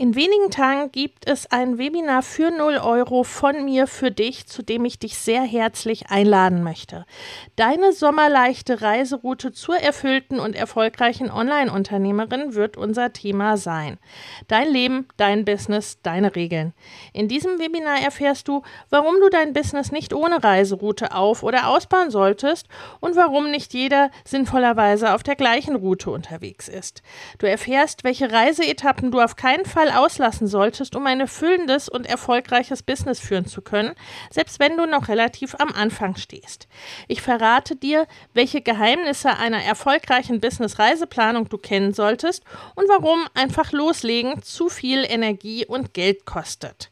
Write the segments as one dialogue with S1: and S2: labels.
S1: In wenigen Tagen gibt es ein Webinar für 0 Euro von mir für dich, zu dem ich dich sehr herzlich einladen möchte. Deine sommerleichte Reiseroute zur erfüllten und erfolgreichen Online-Unternehmerin wird unser Thema sein. Dein Leben, dein Business, deine Regeln. In diesem Webinar erfährst du, warum du dein Business nicht ohne Reiseroute auf- oder ausbauen solltest und warum nicht jeder sinnvollerweise auf der gleichen Route unterwegs ist. Du erfährst, welche Reiseetappen du auf keinen Fall Fall auslassen solltest, um ein erfüllendes und erfolgreiches Business führen zu können, selbst wenn du noch relativ am Anfang stehst. Ich verrate dir, welche Geheimnisse einer erfolgreichen Business-Reiseplanung du kennen solltest und warum einfach loslegen zu viel Energie und Geld kostet.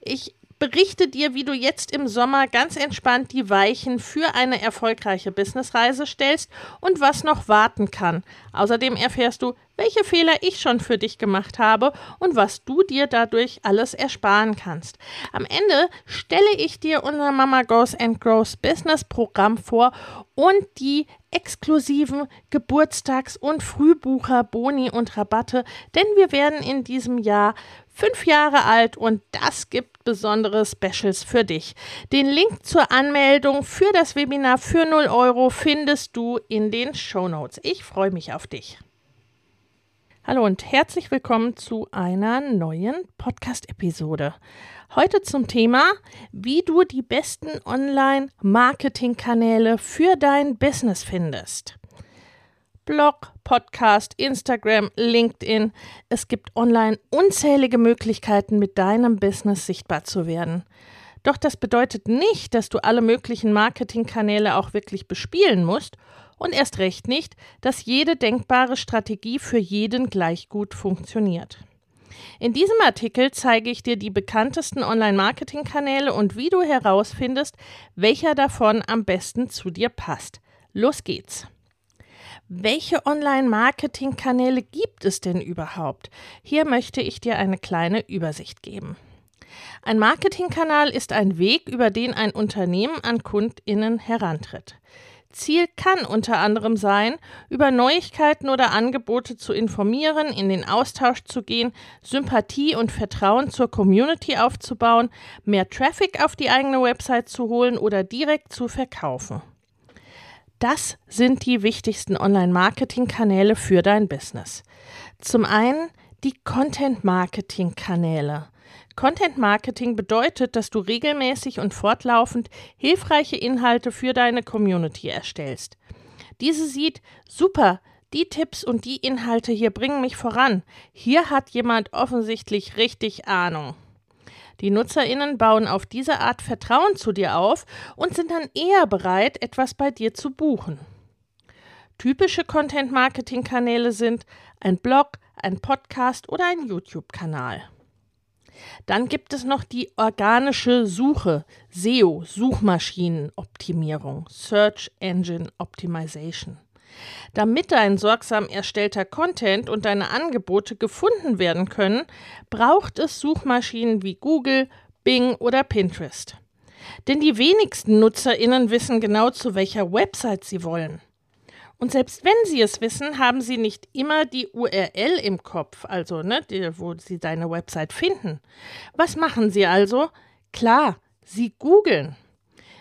S1: Ich berichte dir, wie du jetzt im Sommer ganz entspannt die Weichen für eine erfolgreiche Businessreise stellst und was noch warten kann. Außerdem erfährst du, welche Fehler ich schon für dich gemacht habe und was du dir dadurch alles ersparen kannst. Am Ende stelle ich dir unser Mama Goes and Grows Business Programm vor und die exklusiven Geburtstags- und Frühbucher, Boni und Rabatte, denn wir werden in diesem Jahr fünf Jahre alt und das gibt besondere Specials für dich. Den Link zur Anmeldung für das Webinar für 0 Euro findest du in den Show Notes. Ich freue mich auf dich. Hallo und herzlich willkommen zu einer neuen Podcast-Episode. Heute zum Thema, wie du die besten Online-Marketing-Kanäle für dein Business findest. Blog, Podcast, Instagram, LinkedIn. Es gibt online unzählige Möglichkeiten, mit deinem Business sichtbar zu werden. Doch das bedeutet nicht, dass du alle möglichen Marketingkanäle auch wirklich bespielen musst und erst recht nicht, dass jede denkbare Strategie für jeden gleich gut funktioniert. In diesem Artikel zeige ich dir die bekanntesten Online-Marketing-Kanäle und wie du herausfindest, welcher davon am besten zu dir passt. Los geht's! Welche Online-Marketing-Kanäle gibt es denn überhaupt? Hier möchte ich dir eine kleine Übersicht geben. Ein Marketingkanal ist ein Weg, über den ein Unternehmen an Kundinnen herantritt. Ziel kann unter anderem sein, über Neuigkeiten oder Angebote zu informieren, in den Austausch zu gehen, Sympathie und Vertrauen zur Community aufzubauen, mehr Traffic auf die eigene Website zu holen oder direkt zu verkaufen. Das sind die wichtigsten Online-Marketing-Kanäle für dein Business. Zum einen die Content-Marketing-Kanäle. Content Marketing bedeutet, dass du regelmäßig und fortlaufend hilfreiche Inhalte für deine Community erstellst. Diese sieht, super, die Tipps und die Inhalte hier bringen mich voran. Hier hat jemand offensichtlich richtig Ahnung. Die Nutzerinnen bauen auf diese Art Vertrauen zu dir auf und sind dann eher bereit, etwas bei dir zu buchen. Typische Content-Marketing-Kanäle sind ein Blog, ein Podcast oder ein YouTube-Kanal. Dann gibt es noch die organische Suche, SEO, Suchmaschinenoptimierung, Search Engine Optimization. Damit dein sorgsam erstellter Content und deine Angebote gefunden werden können, braucht es Suchmaschinen wie Google, Bing oder Pinterest. Denn die wenigsten Nutzerinnen wissen genau, zu welcher Website sie wollen. Und selbst wenn sie es wissen, haben sie nicht immer die URL im Kopf, also ne, die, wo sie deine Website finden. Was machen sie also? Klar, sie googeln.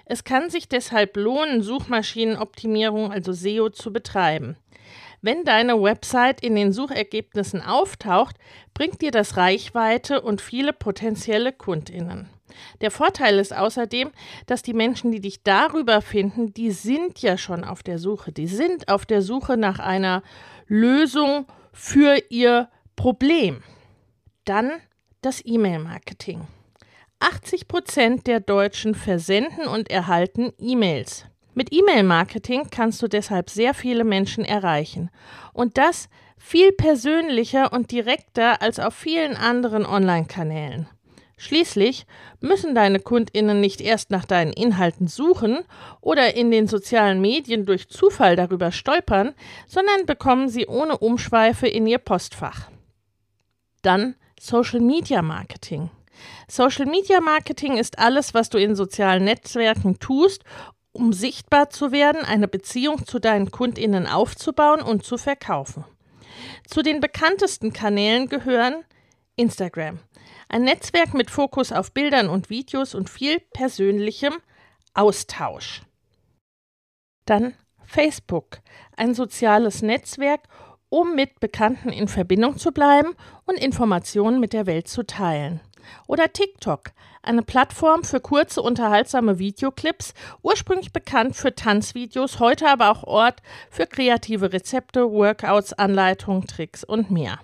S1: Es kann sich deshalb lohnen, Suchmaschinenoptimierung, also SEO, zu betreiben. Wenn deine Website in den Suchergebnissen auftaucht, bringt dir das Reichweite und viele potenzielle Kundinnen. Der Vorteil ist außerdem, dass die Menschen, die dich darüber finden, die sind ja schon auf der Suche. Die sind auf der Suche nach einer Lösung für ihr Problem. Dann das E-Mail-Marketing. 80 Prozent der Deutschen versenden und erhalten E-Mails. Mit E-Mail-Marketing kannst du deshalb sehr viele Menschen erreichen. Und das viel persönlicher und direkter als auf vielen anderen Online-Kanälen. Schließlich müssen deine Kundinnen nicht erst nach deinen Inhalten suchen oder in den sozialen Medien durch Zufall darüber stolpern, sondern bekommen sie ohne Umschweife in ihr Postfach. Dann Social Media Marketing. Social Media Marketing ist alles, was du in sozialen Netzwerken tust, um sichtbar zu werden, eine Beziehung zu deinen Kundinnen aufzubauen und zu verkaufen. Zu den bekanntesten Kanälen gehören Instagram, ein Netzwerk mit Fokus auf Bildern und Videos und viel persönlichem Austausch. Dann Facebook, ein soziales Netzwerk, um mit Bekannten in Verbindung zu bleiben und Informationen mit der Welt zu teilen. Oder TikTok, eine Plattform für kurze, unterhaltsame Videoclips, ursprünglich bekannt für Tanzvideos, heute aber auch Ort für kreative Rezepte, Workouts, Anleitungen, Tricks und mehr.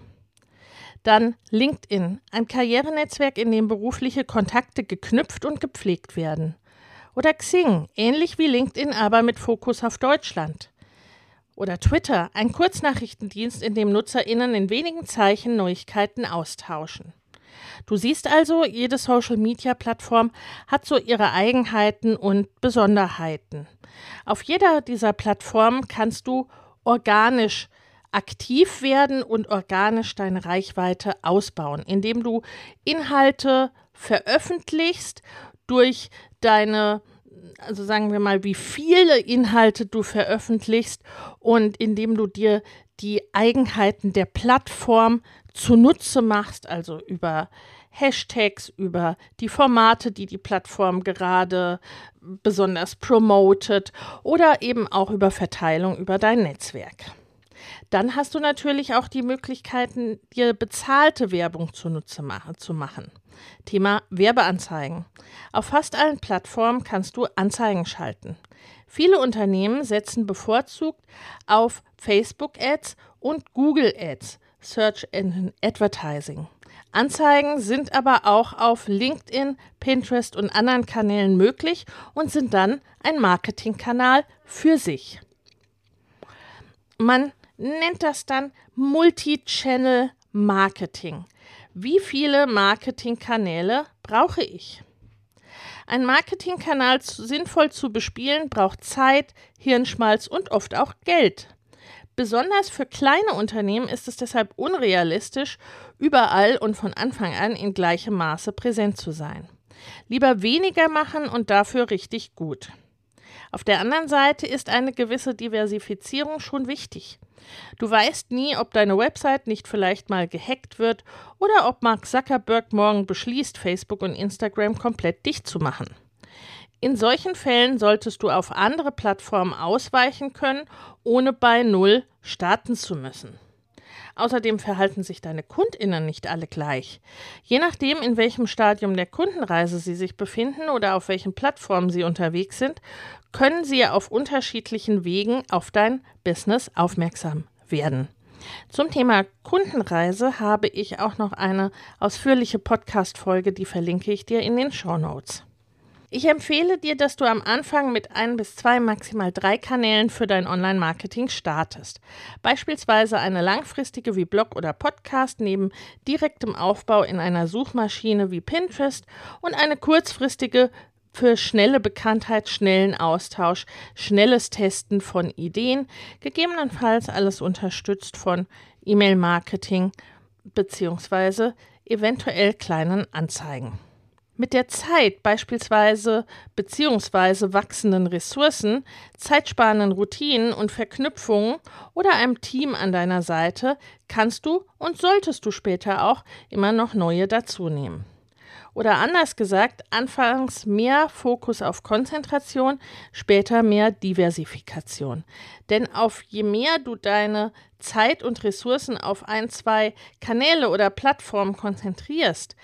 S1: Dann LinkedIn, ein Karrierenetzwerk, in dem berufliche Kontakte geknüpft und gepflegt werden. Oder Xing, ähnlich wie LinkedIn, aber mit Fokus auf Deutschland. Oder Twitter, ein Kurznachrichtendienst, in dem NutzerInnen in wenigen Zeichen Neuigkeiten austauschen. Du siehst also, jede Social-Media-Plattform hat so ihre Eigenheiten und Besonderheiten. Auf jeder dieser Plattformen kannst du organisch aktiv werden und organisch deine Reichweite ausbauen, indem du Inhalte veröffentlichst durch deine also sagen wir mal, wie viele Inhalte du veröffentlichst und indem du dir die Eigenheiten der Plattform zunutze machst, also über Hashtags, über die Formate, die die Plattform gerade besonders promotet oder eben auch über Verteilung über dein Netzwerk. Dann hast du natürlich auch die Möglichkeiten, dir bezahlte Werbung zunutze machen, zu machen. Thema Werbeanzeigen. Auf fast allen Plattformen kannst du Anzeigen schalten. Viele Unternehmen setzen bevorzugt auf Facebook Ads und Google Ads, Search Engine Advertising. Anzeigen sind aber auch auf LinkedIn, Pinterest und anderen Kanälen möglich und sind dann ein Marketingkanal für sich. Man nennt das dann Multi-Channel Marketing. Wie viele Marketingkanäle brauche ich? Ein Marketingkanal sinnvoll zu bespielen braucht Zeit, Hirnschmalz und oft auch Geld. Besonders für kleine Unternehmen ist es deshalb unrealistisch, überall und von Anfang an in gleichem Maße präsent zu sein. Lieber weniger machen und dafür richtig gut. Auf der anderen Seite ist eine gewisse Diversifizierung schon wichtig. Du weißt nie, ob deine Website nicht vielleicht mal gehackt wird oder ob Mark Zuckerberg morgen beschließt, Facebook und Instagram komplett dicht zu machen. In solchen Fällen solltest du auf andere Plattformen ausweichen können, ohne bei Null starten zu müssen. Außerdem verhalten sich deine Kundinnen nicht alle gleich. Je nachdem, in welchem Stadium der Kundenreise sie sich befinden oder auf welchen Plattformen sie unterwegs sind, können sie auf unterschiedlichen Wegen auf dein Business aufmerksam werden. Zum Thema Kundenreise habe ich auch noch eine ausführliche Podcast-Folge, die verlinke ich dir in den Show Notes. Ich empfehle dir, dass du am Anfang mit ein bis zwei, maximal drei Kanälen für dein Online-Marketing startest. Beispielsweise eine langfristige wie Blog oder Podcast neben direktem Aufbau in einer Suchmaschine wie Pinterest und eine kurzfristige für schnelle Bekanntheit, schnellen Austausch, schnelles Testen von Ideen, gegebenenfalls alles unterstützt von E-Mail-Marketing beziehungsweise eventuell kleinen Anzeigen. Mit der Zeit beispielsweise beziehungsweise wachsenden Ressourcen, zeitsparenden Routinen und Verknüpfungen oder einem Team an deiner Seite kannst du und solltest du später auch immer noch neue dazunehmen. Oder anders gesagt, anfangs mehr Fokus auf Konzentration, später mehr Diversifikation. Denn auf je mehr du deine Zeit und Ressourcen auf ein, zwei Kanäle oder Plattformen konzentrierst,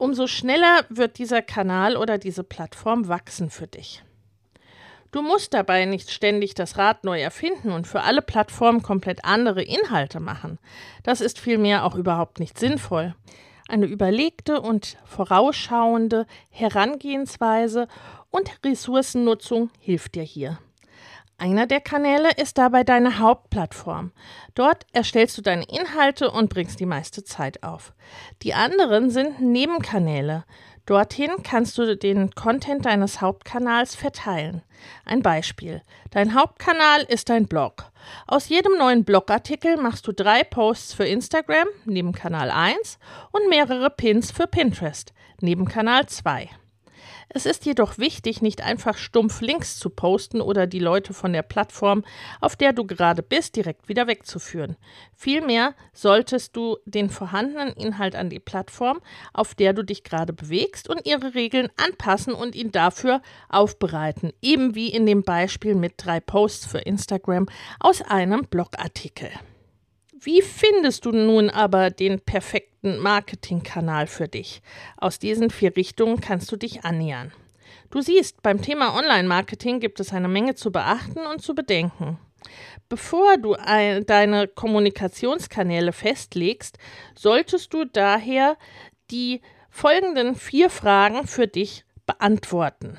S1: umso schneller wird dieser Kanal oder diese Plattform wachsen für dich. Du musst dabei nicht ständig das Rad neu erfinden und für alle Plattformen komplett andere Inhalte machen. Das ist vielmehr auch überhaupt nicht sinnvoll. Eine überlegte und vorausschauende Herangehensweise und Ressourcennutzung hilft dir hier. Einer der Kanäle ist dabei deine Hauptplattform. Dort erstellst du deine Inhalte und bringst die meiste Zeit auf. Die anderen sind Nebenkanäle. Dorthin kannst du den Content deines Hauptkanals verteilen. Ein Beispiel. Dein Hauptkanal ist dein Blog. Aus jedem neuen Blogartikel machst du drei Posts für Instagram, neben Kanal 1, und mehrere Pins für Pinterest, neben Kanal 2. Es ist jedoch wichtig, nicht einfach stumpf Links zu posten oder die Leute von der Plattform, auf der du gerade bist, direkt wieder wegzuführen. Vielmehr solltest du den vorhandenen Inhalt an die Plattform, auf der du dich gerade bewegst, und ihre Regeln anpassen und ihn dafür aufbereiten, eben wie in dem Beispiel mit drei Posts für Instagram aus einem Blogartikel. Wie findest du nun aber den perfekten Marketingkanal für dich? Aus diesen vier Richtungen kannst du dich annähern. Du siehst, beim Thema Online-Marketing gibt es eine Menge zu beachten und zu bedenken. Bevor du ein, deine Kommunikationskanäle festlegst, solltest du daher die folgenden vier Fragen für dich beantworten.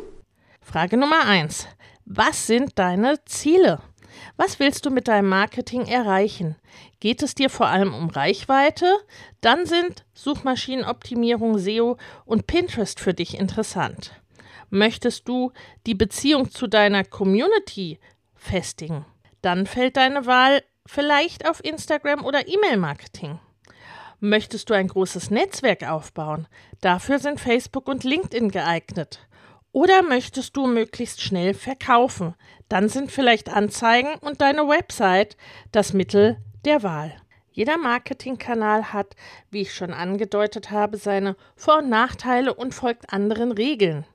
S1: Frage Nummer eins: Was sind deine Ziele? Was willst du mit deinem Marketing erreichen? Geht es dir vor allem um Reichweite? Dann sind Suchmaschinenoptimierung, SEO und Pinterest für dich interessant. Möchtest du die Beziehung zu deiner Community festigen? Dann fällt deine Wahl vielleicht auf Instagram oder E-Mail-Marketing. Möchtest du ein großes Netzwerk aufbauen? Dafür sind Facebook und LinkedIn geeignet. Oder möchtest du möglichst schnell verkaufen? Dann sind vielleicht Anzeigen und deine Website das Mittel der Wahl. Jeder Marketingkanal hat, wie ich schon angedeutet habe, seine Vor- und Nachteile und folgt anderen Regeln.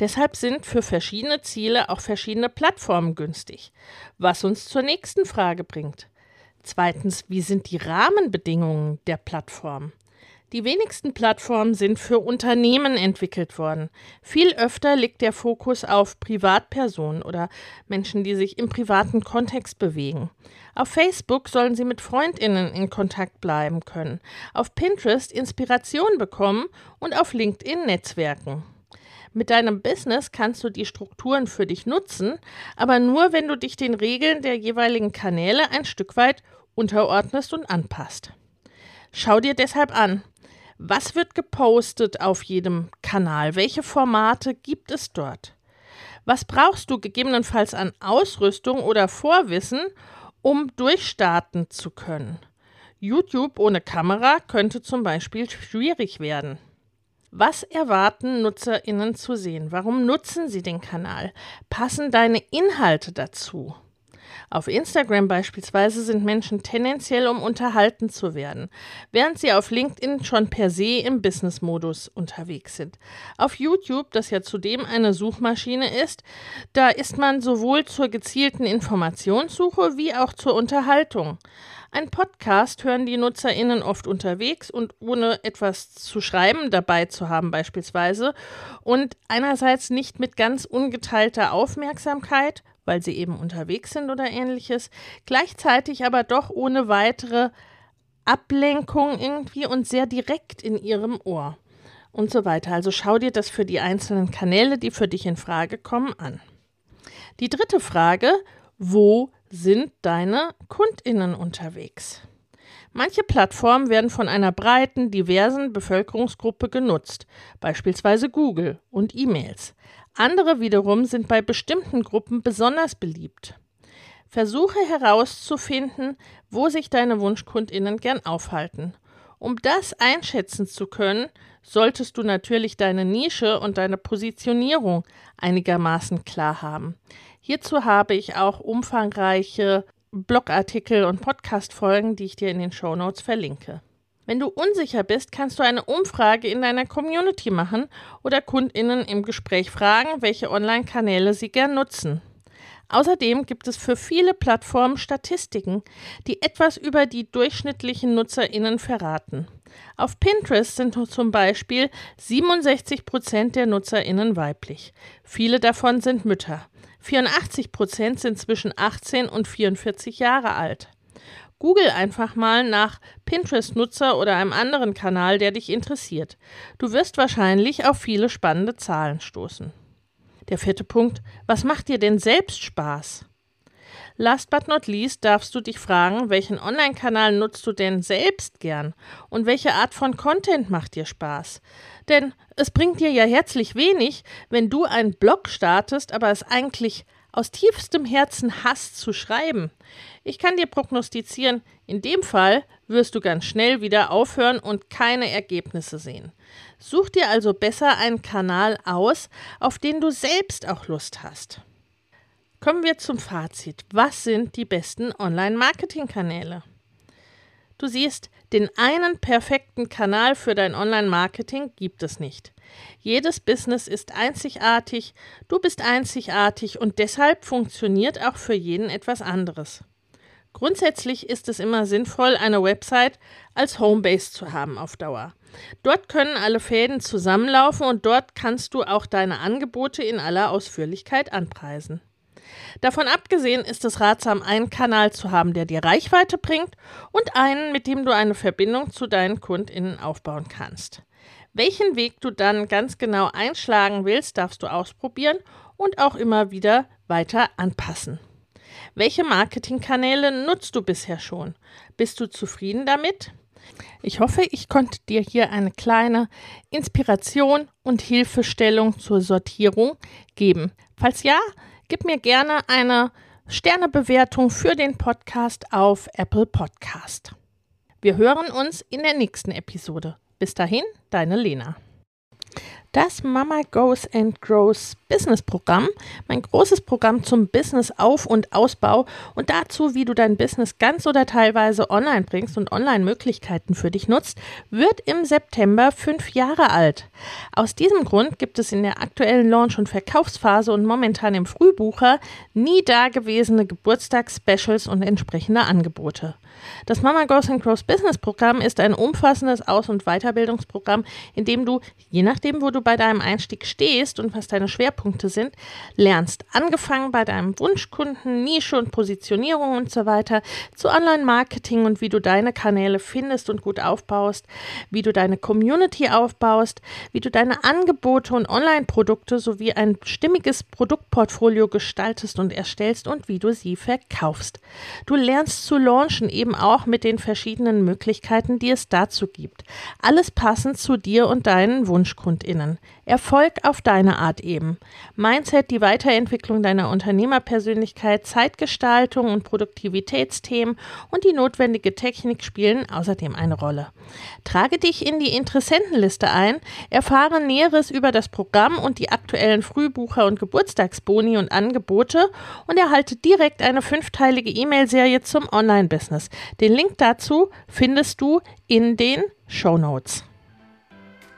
S1: Deshalb sind für verschiedene Ziele auch verschiedene Plattformen günstig. Was uns zur nächsten Frage bringt. Zweitens, wie sind die Rahmenbedingungen der Plattform? Die wenigsten Plattformen sind für Unternehmen entwickelt worden. Viel öfter liegt der Fokus auf Privatpersonen oder Menschen, die sich im privaten Kontext bewegen. Auf Facebook sollen sie mit Freundinnen in Kontakt bleiben können, auf Pinterest Inspiration bekommen und auf LinkedIn Netzwerken. Mit deinem Business kannst du die Strukturen für dich nutzen, aber nur, wenn du dich den Regeln der jeweiligen Kanäle ein Stück weit unterordnest und anpasst. Schau dir deshalb an, was wird gepostet auf jedem Kanal? Welche Formate gibt es dort? Was brauchst du gegebenenfalls an Ausrüstung oder Vorwissen, um durchstarten zu können? YouTube ohne Kamera könnte zum Beispiel schwierig werden. Was erwarten NutzerInnen zu sehen? Warum nutzen sie den Kanal? Passen deine Inhalte dazu? Auf Instagram beispielsweise sind Menschen tendenziell, um unterhalten zu werden, während sie auf LinkedIn schon per se im Business-Modus unterwegs sind. Auf YouTube, das ja zudem eine Suchmaschine ist, da ist man sowohl zur gezielten Informationssuche wie auch zur Unterhaltung. Ein Podcast hören die NutzerInnen oft unterwegs und ohne etwas zu schreiben dabei zu haben, beispielsweise. Und einerseits nicht mit ganz ungeteilter Aufmerksamkeit, weil sie eben unterwegs sind oder ähnliches, gleichzeitig aber doch ohne weitere Ablenkung irgendwie und sehr direkt in ihrem Ohr und so weiter. Also schau dir das für die einzelnen Kanäle, die für dich in Frage kommen, an. Die dritte Frage, wo sind deine Kundinnen unterwegs? Manche Plattformen werden von einer breiten, diversen Bevölkerungsgruppe genutzt, beispielsweise Google und E-Mails. Andere wiederum sind bei bestimmten Gruppen besonders beliebt. Versuche herauszufinden, wo sich deine Wunschkundinnen gern aufhalten. Um das einschätzen zu können, solltest du natürlich deine Nische und deine Positionierung einigermaßen klar haben. Hierzu habe ich auch umfangreiche Blogartikel und Podcast-Folgen, die ich dir in den Show Notes verlinke. Wenn du unsicher bist, kannst du eine Umfrage in deiner Community machen oder KundInnen im Gespräch fragen, welche Online-Kanäle sie gern nutzen. Außerdem gibt es für viele Plattformen Statistiken, die etwas über die durchschnittlichen NutzerInnen verraten. Auf Pinterest sind zum Beispiel 67 Prozent der NutzerInnen weiblich. Viele davon sind Mütter. 84 Prozent sind zwischen 18 und 44 Jahre alt. Google einfach mal nach Pinterest-Nutzer oder einem anderen Kanal, der dich interessiert. Du wirst wahrscheinlich auf viele spannende Zahlen stoßen. Der vierte Punkt, was macht dir denn selbst Spaß? Last but not least darfst du dich fragen, welchen Online-Kanal nutzt du denn selbst gern und welche Art von Content macht dir Spaß? Denn es bringt dir ja herzlich wenig, wenn du einen Blog startest, aber es eigentlich aus tiefstem Herzen hasst zu schreiben. Ich kann dir prognostizieren, in dem Fall wirst du ganz schnell wieder aufhören und keine Ergebnisse sehen. Such dir also besser einen Kanal aus, auf den du selbst auch Lust hast. Kommen wir zum Fazit. Was sind die besten Online-Marketing-Kanäle? Du siehst, den einen perfekten Kanal für dein Online-Marketing gibt es nicht. Jedes Business ist einzigartig, du bist einzigartig und deshalb funktioniert auch für jeden etwas anderes. Grundsätzlich ist es immer sinnvoll, eine Website als Homebase zu haben auf Dauer. Dort können alle Fäden zusammenlaufen und dort kannst du auch deine Angebote in aller Ausführlichkeit anpreisen. Davon abgesehen ist es ratsam, einen Kanal zu haben, der dir Reichweite bringt und einen, mit dem du eine Verbindung zu deinen KundInnen aufbauen kannst. Welchen Weg du dann ganz genau einschlagen willst, darfst du ausprobieren und auch immer wieder weiter anpassen. Welche Marketingkanäle nutzt du bisher schon? Bist du zufrieden damit? Ich hoffe, ich konnte dir hier eine kleine Inspiration und Hilfestellung zur Sortierung geben. Falls ja, Gib mir gerne eine Sternebewertung für den Podcast auf Apple Podcast. Wir hören uns in der nächsten Episode. Bis dahin, deine Lena das Mama Goes and Grows Business Programm, mein großes Programm zum Business Auf- und Ausbau und dazu, wie du dein Business ganz oder teilweise online bringst und Online-Möglichkeiten für dich nutzt, wird im September fünf Jahre alt. Aus diesem Grund gibt es in der aktuellen Launch- und Verkaufsphase und momentan im Frühbucher nie dagewesene Geburtstagsspecials und entsprechende Angebote. Das Mama Goes and Grows Business Programm ist ein umfassendes Aus- und Weiterbildungsprogramm, in dem du, je nachdem, wo du bei deinem Einstieg stehst und was deine Schwerpunkte sind, lernst. Angefangen bei deinem Wunschkunden, Nische und Positionierung und so weiter, zu Online-Marketing und wie du deine Kanäle findest und gut aufbaust, wie du deine Community aufbaust, wie du deine Angebote und Online-Produkte sowie ein stimmiges Produktportfolio gestaltest und erstellst und wie du sie verkaufst. Du lernst zu launchen, eben auch mit den verschiedenen Möglichkeiten, die es dazu gibt. Alles passend zu dir und deinen WunschkundInnen. Erfolg auf deine Art eben. Mindset, die Weiterentwicklung deiner Unternehmerpersönlichkeit, Zeitgestaltung und Produktivitätsthemen und die notwendige Technik spielen außerdem eine Rolle. Trage dich in die Interessentenliste ein, erfahre Näheres über das Programm und die aktuellen Frühbucher- und Geburtstagsboni und Angebote und erhalte direkt eine fünfteilige E-Mail-Serie zum Online-Business. Den Link dazu findest du in den Show Notes.